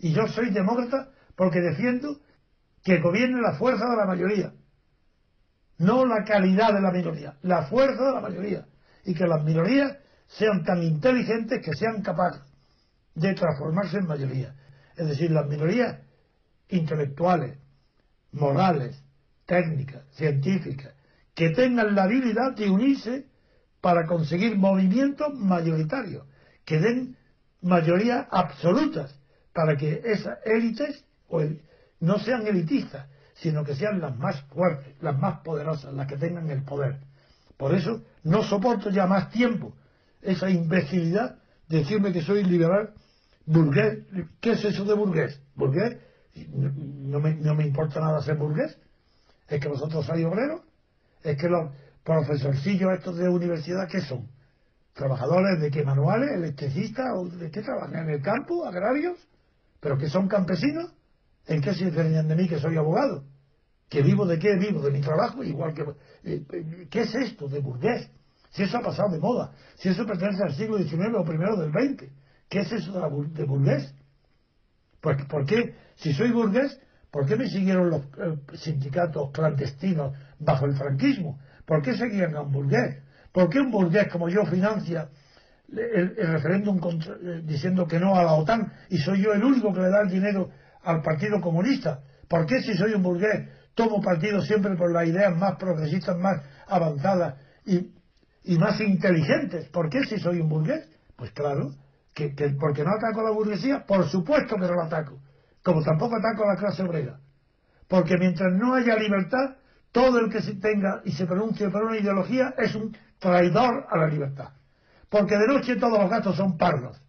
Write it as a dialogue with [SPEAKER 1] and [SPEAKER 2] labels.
[SPEAKER 1] Y yo soy demócrata porque defiendo que gobierne la fuerza de la mayoría, no la calidad de la minoría, la fuerza de la mayoría. Y que las minorías sean tan inteligentes que sean capaces de transformarse en mayoría. Es decir, las minorías intelectuales, morales, técnicas, científicas, que tengan la habilidad de unirse para conseguir movimientos mayoritarios, que den mayorías absolutas, para que esas élites no sean elitistas, sino que sean las más fuertes, las más poderosas, las que tengan el poder. Por eso no soporto ya más tiempo esa imbecilidad de decirme que soy liberal burgués. ¿Qué es eso de burgués? Burgués, no me, no me importa nada ser burgués. Es que vosotros sois obreros. Es que los profesorcillos estos de universidad, ¿qué son? ¿Trabajadores de qué manuales? ¿Electricistas? ¿O de qué trabajan? ¿En el campo? ¿Agrarios? ¿Pero que son campesinos? ¿En qué se diferencian de mí que soy abogado? ¿Que vivo de qué? Vivo de mi trabajo, igual que... Eh, eh, ¿Qué es esto de burgués? Si eso ha pasado de moda, si eso pertenece al siglo XIX o primero del XX, ¿qué es eso de, burgués? Pues, ¿Por qué? Si soy burgués, ¿por qué me siguieron los eh, sindicatos clandestinos bajo el franquismo? ¿Por qué seguían a un burgués? ¿Por qué un burgués como yo financia el, referéndum eh, diciendo que no a la OTAN y soy yo el único que le da el dinero al Partido Comunista? ¿Por qué si soy un burgués tomo partido siempre por las ideas más progresistas, más avanzadas y y más inteligentes. ¿Por qué si soy un burgués? Pues claro, que, porque no ataco a la burguesía, por supuesto que no la ataco, como tampoco ataco a la clase obrera. Porque mientras no haya libertad, todo el que se tenga y se pronuncie por una ideología es un traidor a la libertad. Porque de noche todos los gatos son pardos